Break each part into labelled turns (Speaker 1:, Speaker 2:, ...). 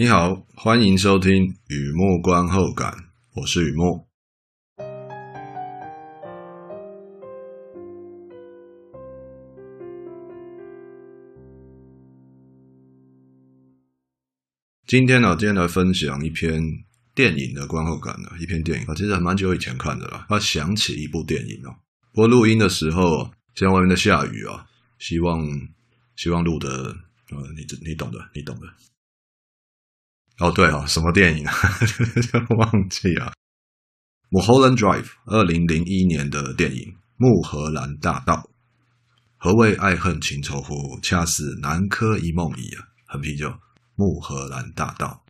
Speaker 1: 你好，欢迎收听雨墨观后感，我是雨墨。今天呢，今天来分享一篇电影的观后感呢，一篇电影啊，其实还蛮久以前看的了。他想起一部电影哦，不过录音的时候，现在外面在下雨啊，希望希望录的呃，你你懂的，你懂的。哦，对哦，什么电影啊？忘记啊。Mulholland Drive，二零零一年的电影《穆荷兰大道》。何谓爱恨情仇乎？恰似南柯一梦矣啊！很啤酒，《穆荷兰大道》。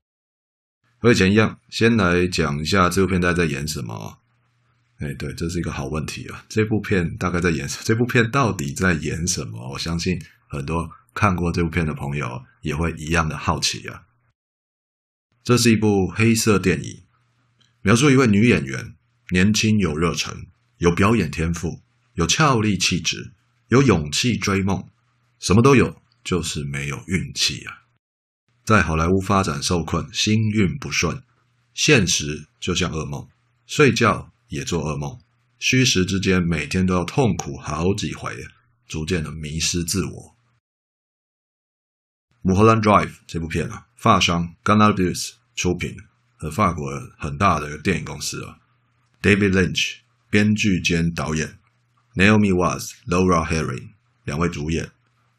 Speaker 1: 和以前一样，先来讲一下这部片大概在演什么。哎，对，这是一个好问题啊。这部片大概在演什么？这部片到底在演什么？我相信很多看过这部片的朋友也会一样的好奇啊。这是一部黑色电影，描述一位女演员，年轻有热忱，有表演天赋，有俏丽气质，有勇气追梦，什么都有，就是没有运气啊！在好莱坞发展受困，星运不顺，现实就像噩梦，睡觉也做噩梦，虚实之间每天都要痛苦好几回，逐渐的迷失自我。《Mulholland Drive》这部片啊，发商 Gunnar-Bus 出品，和法国很大的电影公司啊。David Lynch 编剧兼导演，Naomi Watts、Laura Harring 两位主演。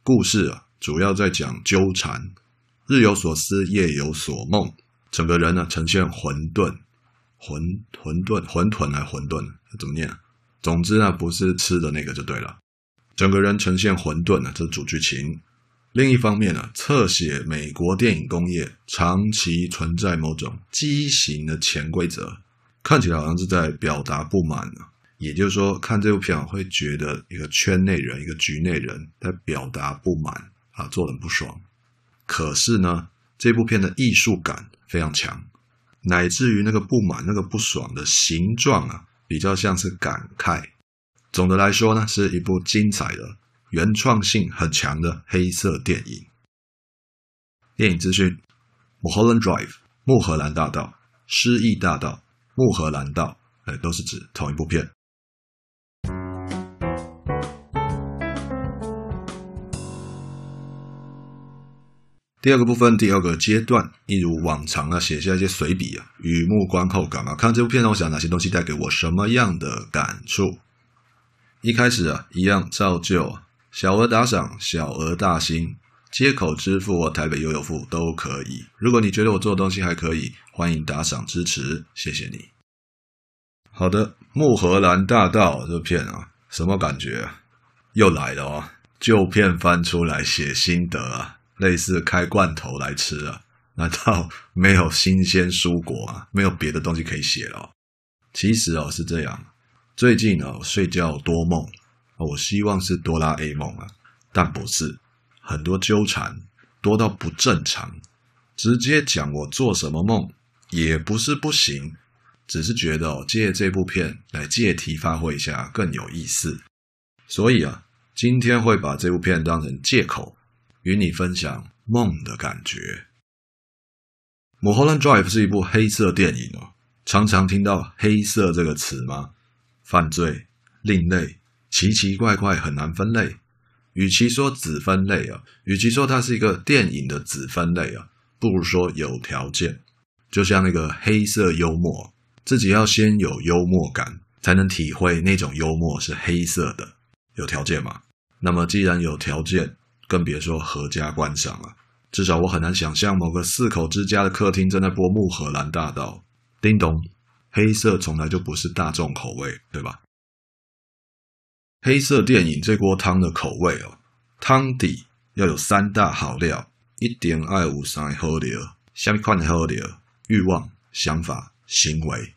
Speaker 1: 故事啊，主要在讲纠缠，日有所思，夜有所梦，整个人呢呈现混沌，混混沌，混沌还混沌，怎么念？总之呢，不是吃的那个就对了。整个人呈现混沌呢，这是主剧情。另一方面呢，侧写美国电影工业长期存在某种畸形的潜规则，看起来好像是在表达不满呢。也就是说，看这部片会觉得一个圈内人、一个局内人在表达不满啊，做人不爽。可是呢，这部片的艺术感非常强，乃至于那个不满、那个不爽的形状啊，比较像是感慨。总的来说呢，是一部精彩的。原创性很强的黑色电影。电影资讯：Mulholland Drive，穆荷兰大道，失忆大道，穆荷兰道，哎，都是指同一部片。第二个部分，第二个阶段，一如往常啊，写下一些随笔啊，雨幕观后感啊。看这部片呢，我想哪些东西带给我什么样的感触？一开始啊，一样照旧啊。小额打赏，小额大心，街口支付或台北悠游付都可以。如果你觉得我做的东西还可以，欢迎打赏支持，谢谢你。好的，木荷兰大道这片啊，什么感觉？又来了哦，旧片翻出来写心得啊，类似开罐头来吃啊？难道没有新鲜蔬果啊？没有别的东西可以写了哦？其实哦是这样，最近哦睡觉多梦。我希望是哆啦 A 梦啊，但不是，很多纠缠多到不正常。直接讲我做什么梦也不是不行，只是觉得哦，借这部片来借题发挥一下更有意思。所以啊，今天会把这部片当成借口，与你分享梦的感觉。《Mulholland Drive》是一部黑色电影哦，常常听到“黑色”这个词吗？犯罪、另类。奇奇怪怪，很难分类。与其说子分类啊，与其说它是一个电影的子分类啊，不如说有条件。就像那个黑色幽默，自己要先有幽默感，才能体会那种幽默是黑色的。有条件嘛？那么既然有条件，更别说合家观赏了。至少我很难想象某个四口之家的客厅正在播《穆荷兰大道》。叮咚，黑色从来就不是大众口味，对吧？黑色电影这锅汤的口味哦，汤底要有三大好料，一定要有三个好料，什么款的好料？欲望、想法、行为，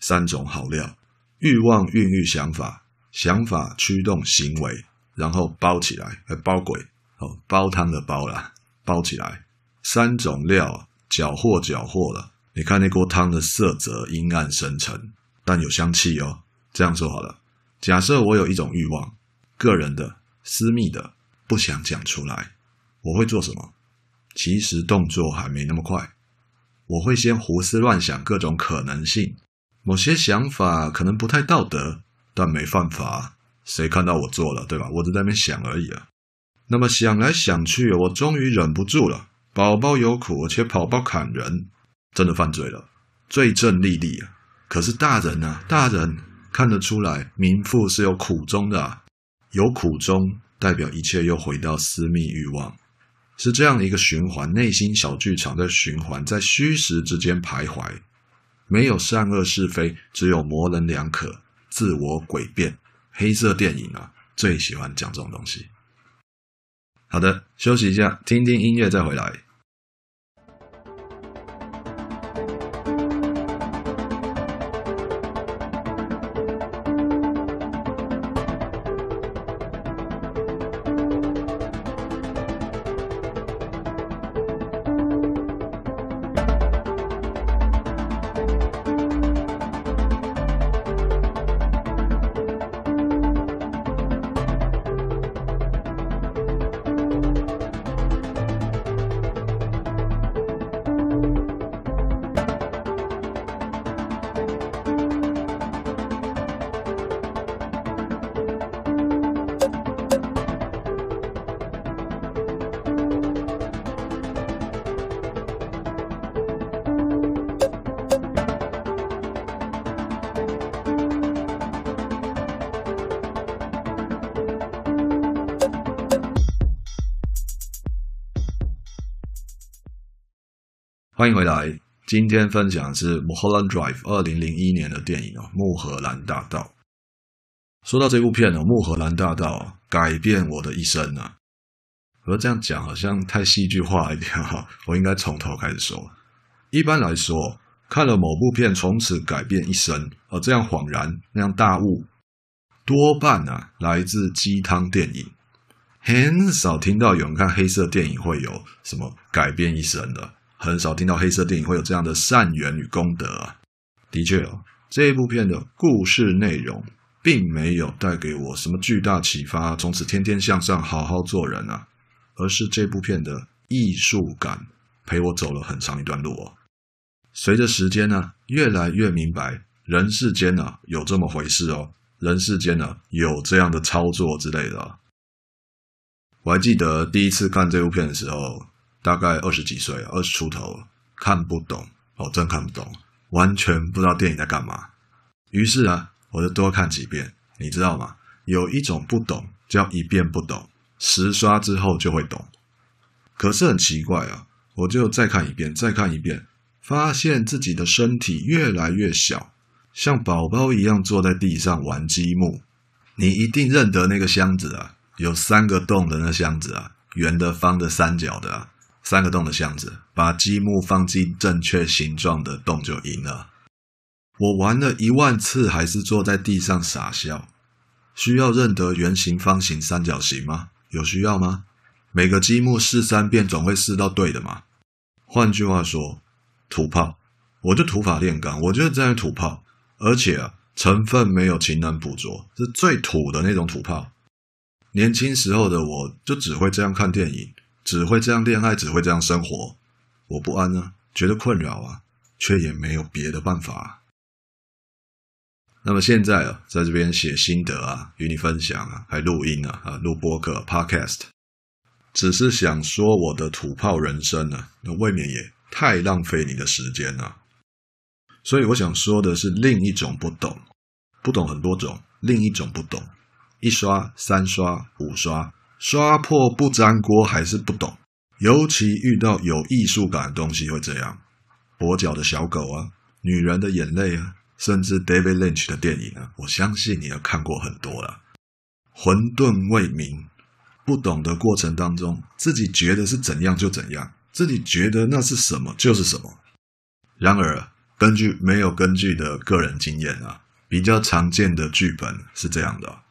Speaker 1: 三种好料。欲望孕育想法，想法驱动行为，然后包起来，呃，包鬼哦，煲汤的煲啦，包起来。三种料搅和搅和了，你看那锅汤的色泽阴暗深沉，但有香气哦。这样说好了。假设我有一种欲望，个人的、私密的，不想讲出来，我会做什么？其实动作还没那么快，我会先胡思乱想各种可能性，某些想法可能不太道德，但没犯法，谁看到我做了，对吧？我只在那边想而已啊。那么想来想去，我终于忍不住了。宝宝有苦，而且跑跑砍人，真的犯罪了，罪证立立啊！可是大人啊，大人看得出来，民妇是有苦衷的啊，有苦衷代表一切又回到私密欲望，是这样的一个循环，内心小剧场在循环，在虚实之间徘徊，没有善恶是非，只有模棱两可，自我诡辩。黑色电影啊，最喜欢讲这种东西。好的，休息一下，听听音乐再回来。欢迎回来，今天分享的是《m u h o l l a n Drive》二零零一年的电影哦，《穆荷兰大道》。说到这部片呢，《穆荷兰大道》改变我的一生啊。而这样讲好像太戏剧化一点哈，我应该从头开始说。一般来说，看了某部片从此改变一生，而这样恍然那样大悟，多半啊来自鸡汤电影。很少听到有人看黑色电影会有什么改变一生的。很少听到黑色电影会有这样的善缘与功德啊！的确哦，这一部片的故事内容并没有带给我什么巨大启发，从此天天向上，好好做人啊，而是这部片的艺术感陪我走了很长一段路哦。随着时间呢，越来越明白人世间呢有这么回事哦，人世间呢有这样的操作之类的。我还记得第一次看这部片的时候。大概二十几岁，二十出头，看不懂哦，真看不懂，完全不知道电影在干嘛。于是啊，我就多看几遍，你知道吗？有一种不懂叫一遍不懂，十刷之后就会懂。可是很奇怪啊，我就再看一遍，再看一遍，发现自己的身体越来越小，像宝宝一样坐在地上玩积木。你一定认得那个箱子啊，有三个洞的那箱子啊，圆的、方的、三角的啊。三个洞的箱子，把积木放进正确形状的洞就赢了。我玩了一万次，还是坐在地上傻笑。需要认得圆形、方形、三角形吗？有需要吗？每个积木试三遍，总会试到对的嘛。换句话说，土炮，我就土法炼钢，我就是在土炮，而且啊，成分没有勤能补拙，是最土的那种土炮。年轻时候的我就只会这样看电影。只会这样恋爱，只会这样生活，我不安啊，觉得困扰啊，却也没有别的办法。那么现在啊，在这边写心得啊，与你分享啊，还录音啊，啊，录播客 Podcast，只是想说我的土炮人生啊，那未免也太浪费你的时间了。所以我想说的是另一种不懂，不懂很多种，另一种不懂，一刷、三刷、五刷。刷破不粘锅还是不懂，尤其遇到有艺术感的东西会这样。跛脚的小狗啊，女人的眼泪啊，甚至 David Lynch 的电影啊，我相信你也看过很多了。混沌未明，不懂的过程当中，自己觉得是怎样就怎样，自己觉得那是什么就是什么。然而，根据没有根据的个人经验啊，比较常见的剧本是这样的。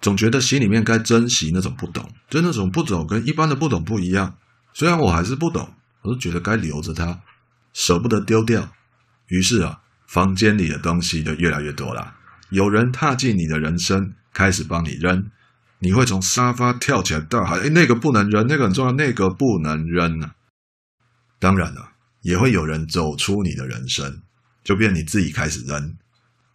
Speaker 1: 总觉得心里面该珍惜那种不懂，就那种不懂跟一般的不懂不一样。虽然我还是不懂，我都觉得该留着它，舍不得丢掉。于是啊，房间里的东西就越来越多了。有人踏进你的人生，开始帮你扔，你会从沙发跳起来大喊：“哎，那个不能扔，那个很重要，那个不能扔啊！”当然了，也会有人走出你的人生，就变你自己开始扔，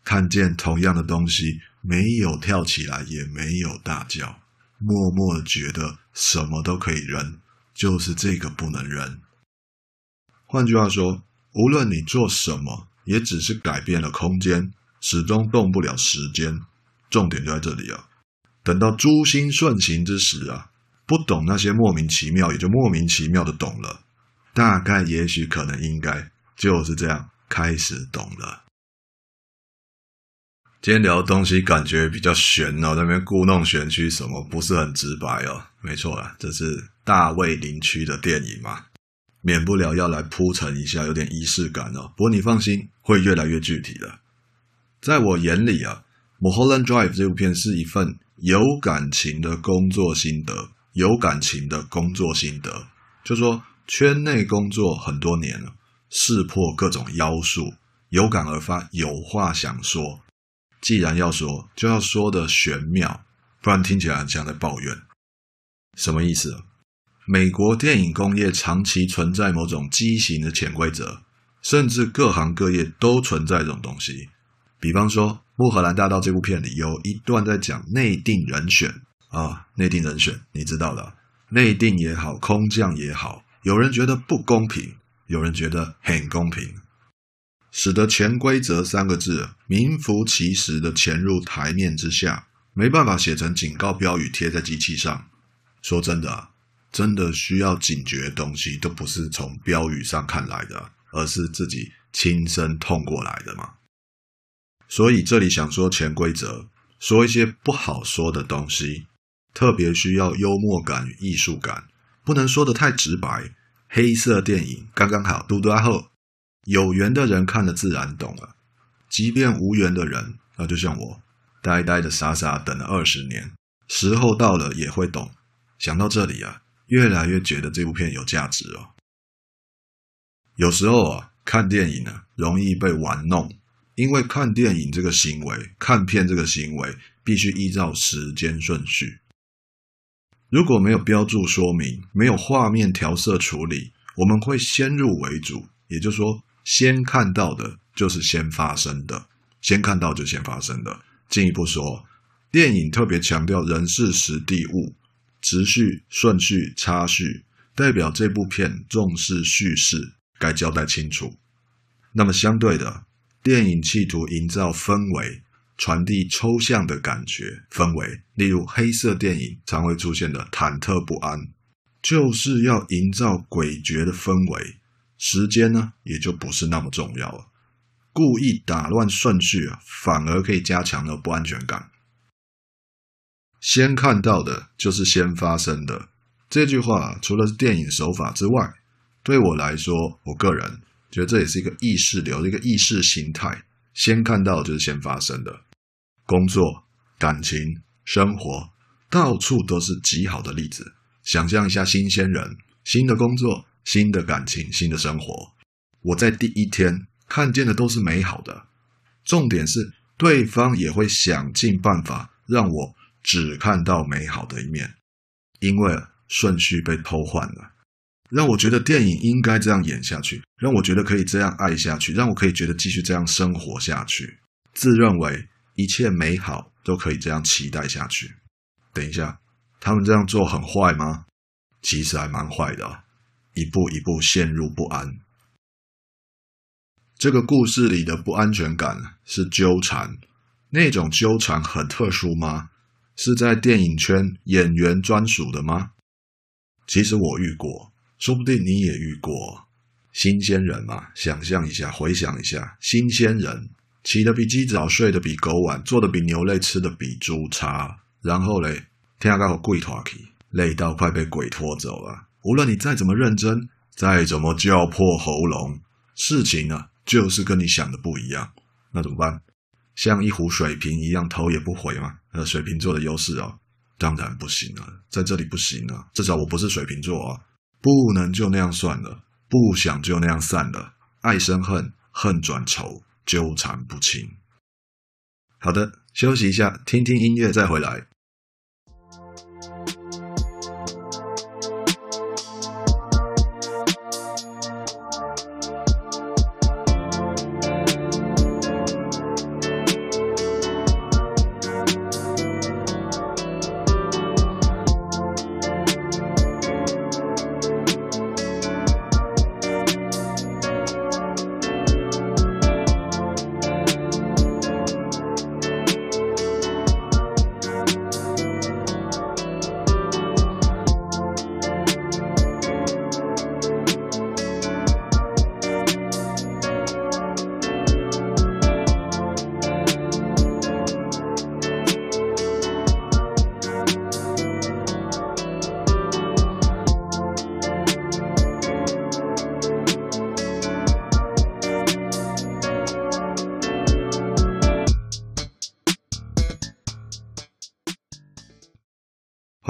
Speaker 1: 看见同样的东西，没有跳起来，也没有大叫，默默的觉得什么都可以扔，就是这个不能扔。换句话说，无论你做什么，也只是改变了空间，始终动不了时间。重点就在这里啊！等到诸心顺行之时啊，不懂那些莫名其妙，也就莫名其妙的懂了。大概、也许、可能、应该，就是这样开始懂了。今天聊的东西感觉比较玄哦，那边故弄玄虚，什么不是很直白哦？没错啦，这是大卫林区的电影嘛，免不了要来铺陈一下，有点仪式感哦。不过你放心，会越来越具体的。在我眼里啊，《Mulholland Drive》这部片是一份有感情的工作心得，有感情的工作心得，就说。圈内工作很多年了，识破各种妖术，有感而发，有话想说。既然要说，就要说的玄妙，不然听起来很像在抱怨。什么意思？美国电影工业长期存在某种畸形的潜规则，甚至各行各业都存在这种东西。比方说，《穆荷兰大道》这部片里有一段在讲内定人选啊，内定人选，你知道的，内定也好，空降也好。有人觉得不公平，有人觉得很公平，使得潜规则三个字名副其实的潜入台面之下，没办法写成警告标语贴在机器上。说真的，真的需要警觉的东西，都不是从标语上看来的，而是自己亲身痛过来的嘛。所以这里想说潜规则，说一些不好说的东西，特别需要幽默感与艺术感。不能说得太直白，黑色电影刚刚好，嘟嘟阿后，有缘的人看了自然懂了，即便无缘的人，那就像我，呆呆的傻傻等了二十年，时候到了也会懂。想到这里啊，越来越觉得这部片有价值哦。有时候啊，看电影呢、啊，容易被玩弄，因为看电影这个行为，看片这个行为，必须依照时间顺序。如果没有标注说明，没有画面调色处理，我们会先入为主，也就是说，先看到的就是先发生的，先看到就先发生的。进一步说，电影特别强调人事时地物，持续、顺序、插叙，代表这部片重视叙事，该交代清楚。那么相对的，电影企图营造氛围。传递抽象的感觉氛围，例如黑色电影常会出现的忐忑不安，就是要营造诡谲的氛围。时间呢，也就不是那么重要了。故意打乱顺序啊，反而可以加强了不安全感。先看到的就是先发生的。这句话除了是电影手法之外，对我来说，我个人觉得这也是一个意识流，一个意识形态。先看到就是先发生的。工作、感情、生活，到处都是极好的例子。想象一下，新鲜人、新的工作、新的感情、新的生活，我在第一天看见的都是美好的。重点是，对方也会想尽办法让我只看到美好的一面，因为顺序被偷换了，让我觉得电影应该这样演下去，让我觉得可以这样爱下去，让我可以觉得继续这样生活下去，自认为。一切美好都可以这样期待下去。等一下，他们这样做很坏吗？其实还蛮坏的，一步一步陷入不安。这个故事里的不安全感是纠缠，那种纠缠很特殊吗？是在电影圈演员专属的吗？其实我遇过，说不定你也遇过。新鲜人嘛，想象一下，回想一下，新鲜人。起得比鸡早，睡得比狗晚，做得比牛累，吃得比猪差。然后嘞，天啊，好跪拖去，累到快被鬼拖走了。无论你再怎么认真，再怎么叫破喉咙，事情呢，就是跟你想的不一样。那怎么办？像一壶水瓶一样，头也不回吗？呃，水瓶座的优势哦，当然不行了，在这里不行了。至少我不是水瓶座啊，不能就那样算了，不想就那样散了。爱生恨，恨转仇。纠缠不清。好的，休息一下，听听音乐再回来。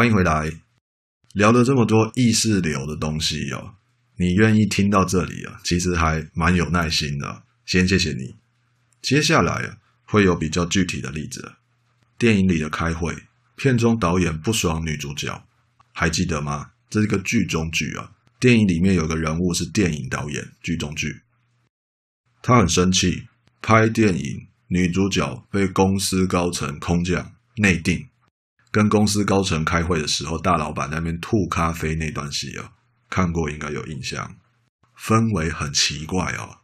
Speaker 1: 欢迎回来。聊了这么多意识流的东西哦，你愿意听到这里啊？其实还蛮有耐心的，先谢谢你。接下来啊，会有比较具体的例子。电影里的开会，片中导演不爽女主角，还记得吗？这是个剧中剧啊。电影里面有个人物是电影导演，剧中剧。他很生气，拍电影女主角被公司高层空降内定。跟公司高层开会的时候，大老板那边吐咖啡那段戏啊，看过应该有印象。氛围很奇怪哦，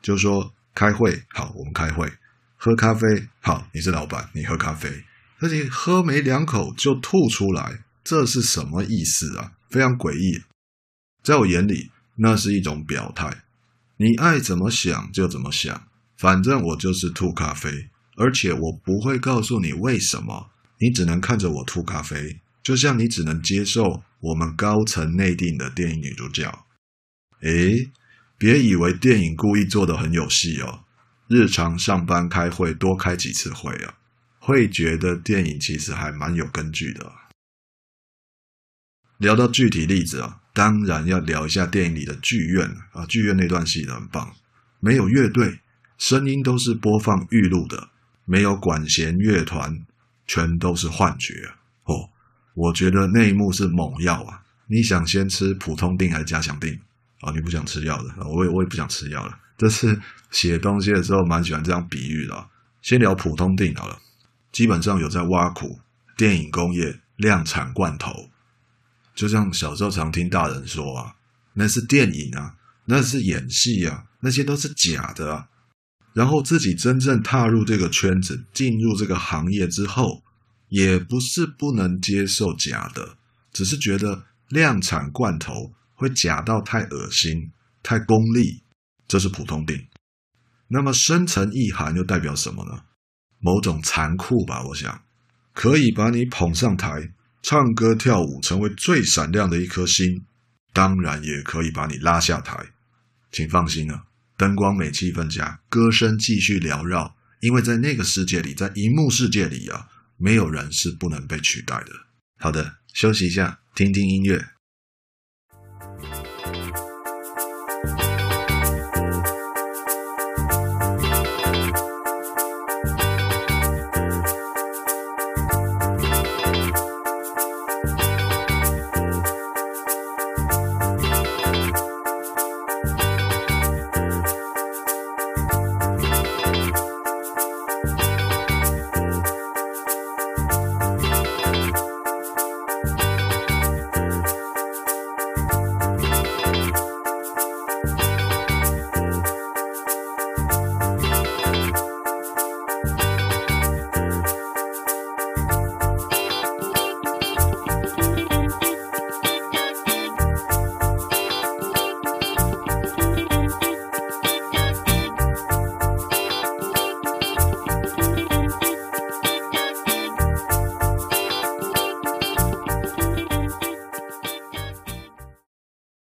Speaker 1: 就说开会好，我们开会，喝咖啡好，你是老板，你喝咖啡，而且喝没两口就吐出来，这是什么意思啊？非常诡异。在我眼里，那是一种表态，你爱怎么想就怎么想，反正我就是吐咖啡，而且我不会告诉你为什么。你只能看着我吐咖啡，就像你只能接受我们高层内定的电影女主角。诶，别以为电影故意做的很有戏哦，日常上班开会多开几次会啊，会觉得电影其实还蛮有根据的。聊到具体例子啊，当然要聊一下电影里的剧院啊，剧院那段戏很棒，没有乐队，声音都是播放预录的，没有管弦乐团。全都是幻觉哦！我觉得那一幕是猛药啊！你想先吃普通錠还是加强錠啊、你不想吃药的，我也我也不想吃药了。这是写东西的时候蛮喜欢这样比喻的。先聊普通錠好了，基本上有在挖苦电影工业量产罐头，就像小时候常听大人说啊，那是电影啊，那是演戏啊，那些都是假的啊。然后自己真正踏入这个圈子，进入这个行业之后，也不是不能接受假的，只是觉得量产罐头会假到太恶心、太功利，这是普通病。那么深层意涵又代表什么呢？某种残酷吧，我想，可以把你捧上台，唱歌跳舞，成为最闪亮的一颗星，当然也可以把你拉下台。请放心啊。灯光美，气氛佳，歌声继续缭绕。因为在那个世界里，在荧幕世界里啊，没有人是不能被取代的。好的，休息一下，听听音乐。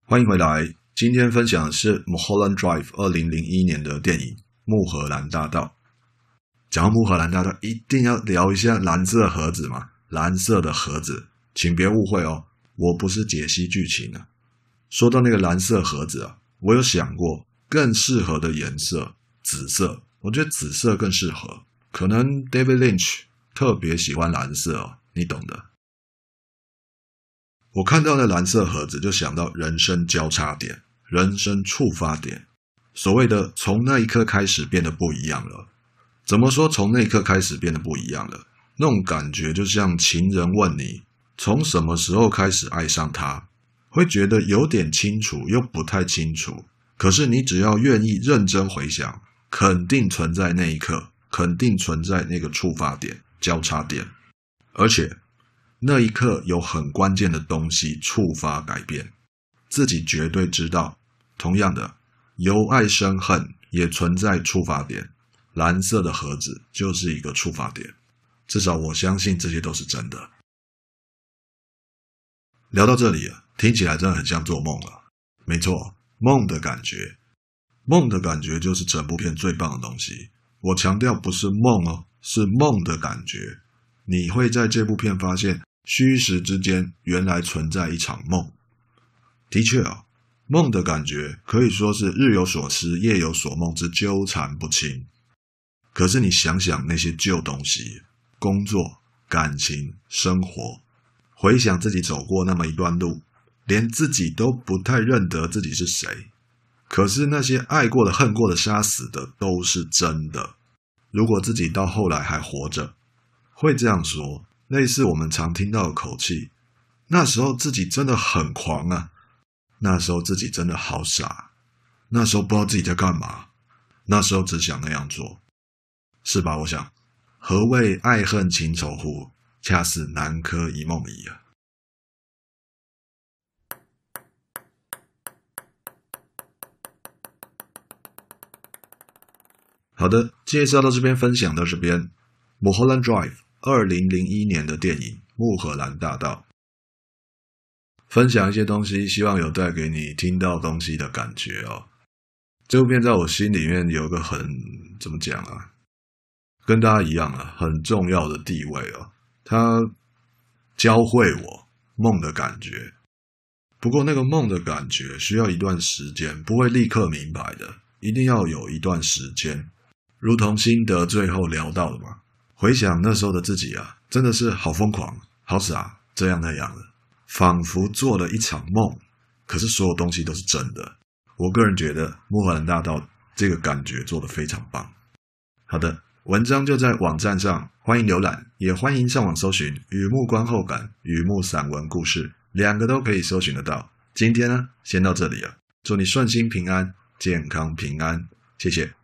Speaker 1: 欢迎回来。今天分享的是《Mulholland Drive》二零零一年的电影《穆荷兰大道》。讲到穆荷兰大道，一定要聊一下蓝色盒子嘛？蓝色的盒子，请别误会哦，我不是解析剧情啊。说到那个蓝色盒子啊，我有想过更适合的颜色，紫色。我觉得紫色更适合，可能 David Lynch 特别喜欢蓝色哦，你懂的。我看到那蓝色盒子，就想到人生交叉点、人生触发点。所谓的从那一刻开始变得不一样了。怎么说从那一刻开始变得不一样了？那种感觉就像情人问你从什么时候开始爱上他，会觉得有点清楚又不太清楚。可是你只要愿意认真回想，肯定存在那一刻，肯定存在那个触发点、交叉点，而且。那一刻有很关键的东西触发改变，自己绝对知道。同样的，由爱生恨也存在触发点，蓝色的盒子就是一个触发点。至少我相信这些都是真的。聊到这里，听起来真的很像做梦了。没错，梦的感觉，梦的感觉就是整部片最棒的东西。我强调不是梦哦，是梦的感觉。你会在这部片发现。虚实之间原来存在一场梦。的确啊，梦的感觉可以说是日有所思，夜有所梦之纠缠不清。可是你想想那些旧东西，工作、感情、生活，回想自己走过那么一段路，连自己都不太认得自己是谁。可是那些爱过的、恨过的、杀死的，都是真的。如果自己到后来还活着，会这样说，类似我们常听到的口气。那时候自己真的很狂啊，那时候自己真的好傻，那时候不知道自己在干嘛，那时候只想那样做，是吧？我想，何谓爱恨情仇乎？恰似南柯一梦矣啊。好的，介绍到这边，分享到这边。Mulholland Drive，二零零一年的电影《穆荷兰大道》，分享一些东西，希望有带给你听到东西的感觉哦。这部片在我心里面有个很怎么讲啊，跟大家一样啊，很重要的地位哦。它教会我梦的感觉，不过那个梦的感觉需要一段时间，不会立刻明白的，一定要有一段时间。如同心得最后聊到的嘛，回想那时候的自己啊，真的是好疯狂、好傻，这样那样的，仿佛做了一场梦。可是所有东西都是真的。我个人觉得《穆荷兰大道》这个感觉做得非常棒。好的，文章就在网站上，欢迎浏览，也欢迎上网搜寻《雨幕观后感》《雨幕散文故事》，两个都可以搜寻得到。今天呢，先到这里了，祝你顺心平安、健康平安，谢谢。